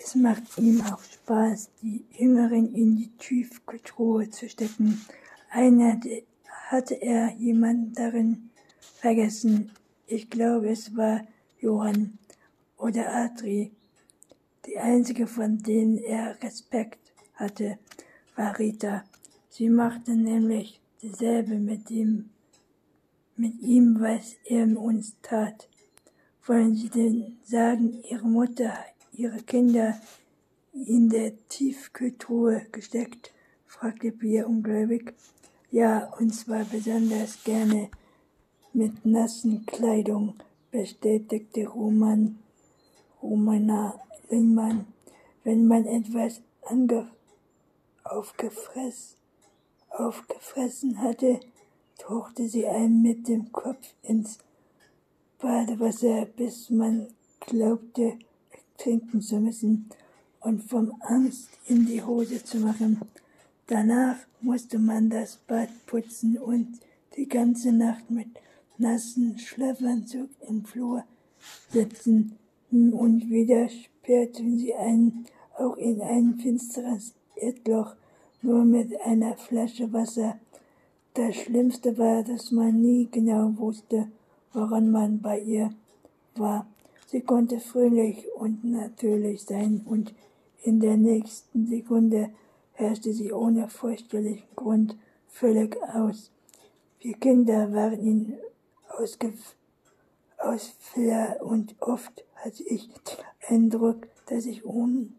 Es macht ihm auch Spaß, die Jüngeren in die Tiefkühltruhe zu stecken. Einer hatte er jemanden darin vergessen. Ich glaube, es war Johann oder Adri. Die einzige, von denen er Respekt hatte, war Rita. Sie machte nämlich dasselbe mit ihm, mit ihm, was er uns tat. Wollen Sie denn sagen, Ihre Mutter, Ihre Kinder in der Tiefkühltruhe gesteckt? fragte Pia ungläubig. Ja, und zwar besonders gerne mit nassen Kleidung, bestätigte Roman, Romana Lingmann. Wenn man etwas ange aufgefressen, hatte, tauchte sie einen mit dem Kopf ins Badewasser, bis man glaubte, trinken zu müssen und vom Angst in die Hose zu machen. Danach musste man das Bad putzen und die ganze Nacht mit nassen Schlafanzug im Flur sitzen und wieder sperrten sie einen auch in ein finsteres Erdloch, nur mit einer Flasche Wasser. Das Schlimmste war, dass man nie genau wusste, woran man bei ihr war. Sie konnte fröhlich und natürlich sein und in der nächsten Sekunde herrschte sie ohne fürchterlichen Grund völlig aus. Wir Kinder waren in Ausfäller und oft hatte ich den Eindruck, dass ich um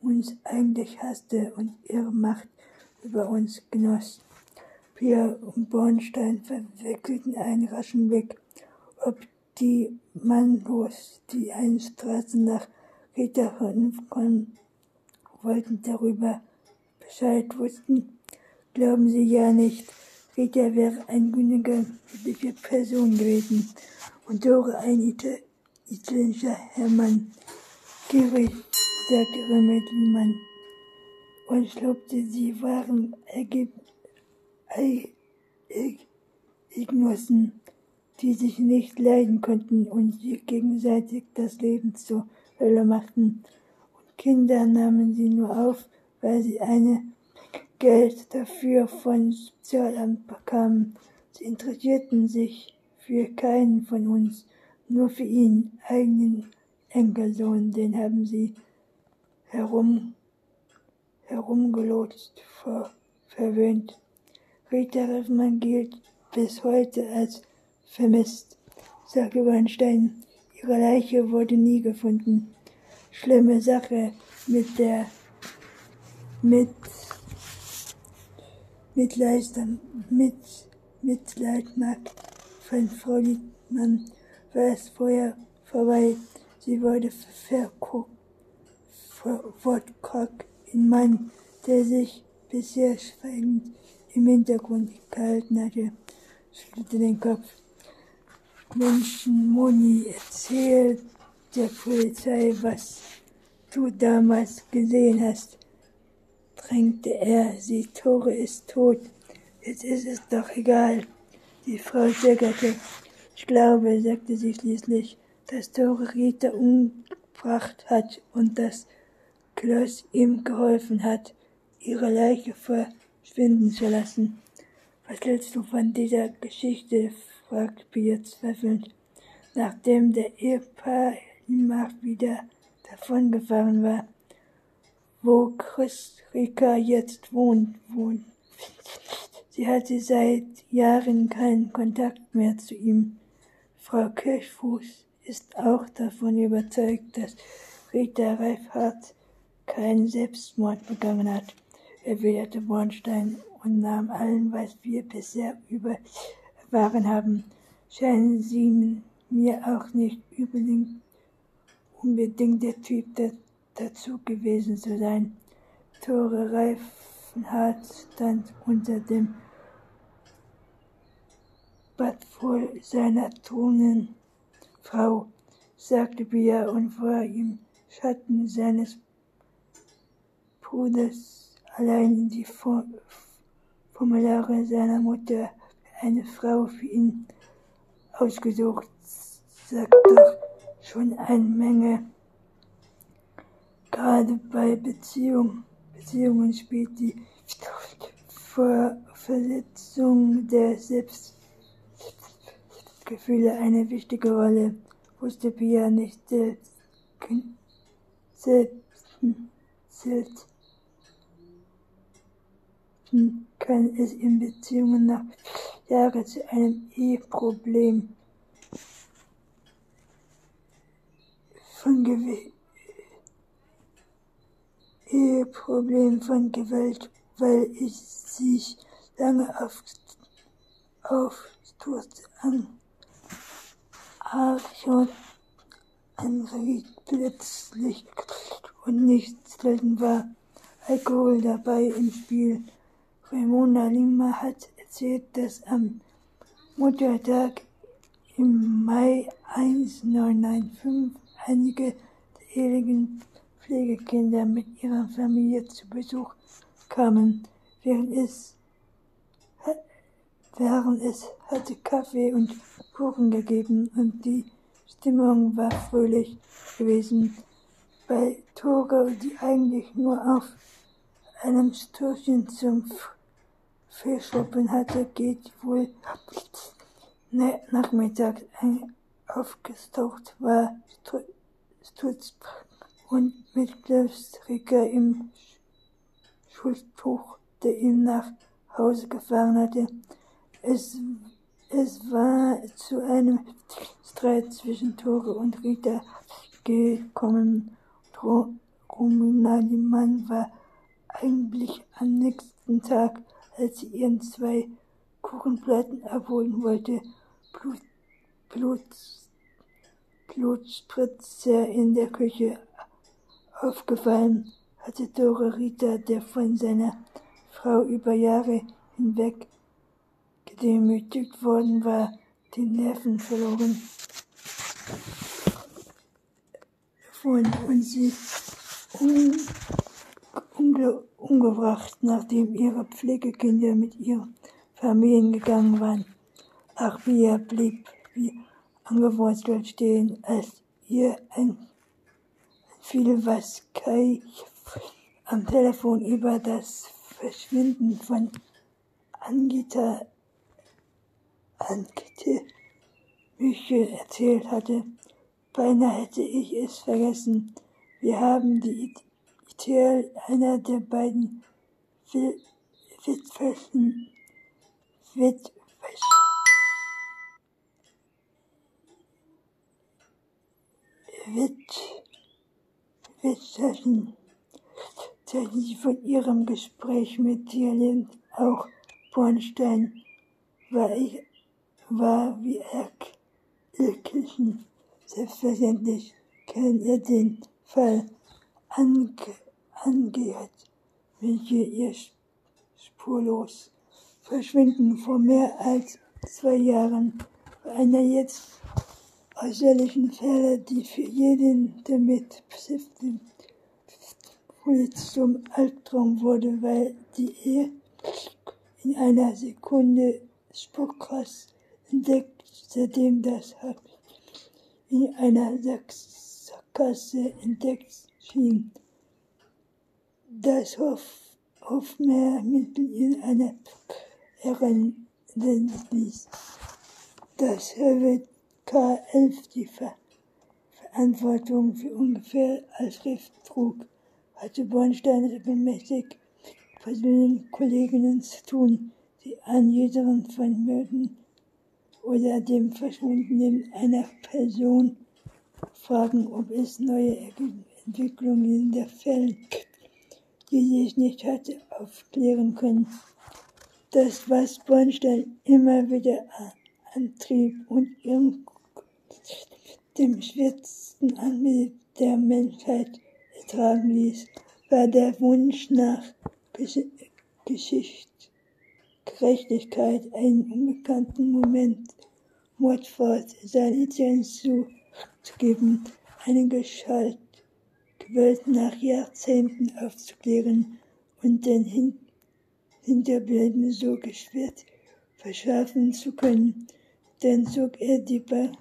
uns eigentlich hasste und ihre Macht über uns genoss. Pia und Bornstein verwickelten einen raschen Blick ob die Mangos, die eine Straße nach Rita kommen wollten, darüber Bescheid wussten, glauben sie ja nicht. Rita wäre ein gütige Person gewesen und Dore ein Ita italienischer Hermann. Gierig, sagte Remedimann und schlobte, sie waren Ignossen die sich nicht leiden konnten und sich gegenseitig das Leben zur Hölle machten. Und Kinder nahmen sie nur auf, weil sie eine Geld dafür von Sozialamt bekamen. Sie interessierten sich für keinen von uns, nur für ihn, eigenen Enkelsohn, den haben sie herum, herumgelotst, ver, verwöhnt. Rita Riffmann gilt bis heute als vermisst, sagte Weinstein. Ihre Leiche wurde nie gefunden. Schlimme Sache mit der mit Mitleidern, mit Mitleidmark von Frau Liedmann war es vorher vorbei. Sie wurde wortkarg in Mann, der sich bisher schweigend im Hintergrund gehalten hatte, schüttelte den Kopf. Menschen Moni erzählt der Polizei, was du damals gesehen hast, drängte er sie. Tore ist tot. Jetzt ist es doch egal. Die Frau zögerte. Ich glaube, sagte sie schließlich, dass Tore Rita umgebracht hat und dass Kloss ihm geholfen hat, ihre Leiche verschwinden zu lassen. Was hältst du von dieser Geschichte? Pia zweifelnd, nachdem der Ehepaar immer wieder davongefahren war. Wo Christrika jetzt wohnt, wohnt. Sie hatte seit Jahren keinen Kontakt mehr zu ihm. Frau Kirchfuß ist auch davon überzeugt, dass Rita Reifhardt keinen Selbstmord begangen hat, erwiderte Bornstein und nahm allen, was wir bisher über erfahren haben, scheinen sie mir auch nicht unbedingt, der Typ dazu gewesen zu sein. Tore Reifenhardt stand unter dem Bad voll seiner Thronen. Frau, sagte Bia und vor im Schatten seines Bruders allein die Formulare seiner Mutter eine Frau für ihn ausgesucht, sagt doch schon eine Menge. Gerade bei Beziehung, Beziehungen spielt die Verletzung der Selbstgefühle eine wichtige Rolle, wusste Pia nicht selbst. Selbst, selbst kann es in Beziehungen nach Jahren zu einem Eheproblem von Gewalt Eheproblem von Gewalt, weil ich sich lange auf, auf an Archon anriet, plötzlich und nicht selten war Alkohol dabei im Spiel. Ramona Lima hat erzählt, dass am Muttertag im Mai 1995 einige der eheligen Pflegekinder mit ihrer Familie zu Besuch kamen. Während es, während es hatte Kaffee und Kuchen gegeben und die Stimmung war fröhlich gewesen. Bei Tore, die eigentlich nur auf einem Störchen zum Fischschuppen hatte, geht wohl nachmittags aufgestaucht war Stutzbrand und mit Glöfstricker im Schultuch, der ihn nach Hause gefahren hatte. Es, es war zu einem Streit zwischen Tore und Rita gekommen. Romina Mann war eigentlich am nächsten Tag, als sie ihren zwei Kuchenplatten abholen wollte, Blut, Blut, Blutspritzer in der Küche aufgefallen, hatte Dore Rita, der von seiner Frau über Jahre hinweg gedemütigt worden war, die Nerven verloren. Und sie um, umge, umgebracht, nachdem ihre Pflegekinder mit ihren Familien gegangen waren. Ach, Bia blieb wie angewurzelt stehen, als ihr ein viel, was Kai am Telefon über das Verschwinden von Angita Ankite Michel erzählt hatte. Beinahe hätte ich es vergessen. Wir haben die Idee einer der beiden Witwessen Witwessen Wit Witzchen, sie von ihrem Gespräch mit Tierlin auch Bornstein war ich, war wie Erkirchen. Selbstverständlich kennt ihr den Fall ange, angehört, welche ihr spurlos verschwinden vor mehr als zwei Jahren bei einer jetzt äußerlichen Fälle, die für jeden damit beschäftigten zum Albtraum wurde, weil die Ehe in einer Sekunde Spuckhass entdeckt, seitdem das Hack in einer Sackgasse entdeckt schien. Das Hof, Hofmeermittel in einer Herren ließ. Das Herwet K11 die Ver Verantwortung für ungefähr als Schrift trug, hatte Bornstein bemächtigt, persönlichen Kolleginnen zu tun, die an jederen von Mörden oder dem Verschwundenen einer Person fragen, ob es neue Entwicklungen in der Fälle gibt, die sich nicht hatte aufklären können. Das, was Bornstein immer wieder antrieb und ihren dem schwersten Anblick der Menschheit ertragen ließ, war der Wunsch nach Geschicht, Gerechtigkeit, einen unbekannten Moment, Mordfort seine Lizenz zu, zu geben, eine Geschalt, Gewalt nach Jahrzehnten aufzuklären und den Hin Hinterbliebenen so geschwert verschaffen zu können. Dann zog er die Bank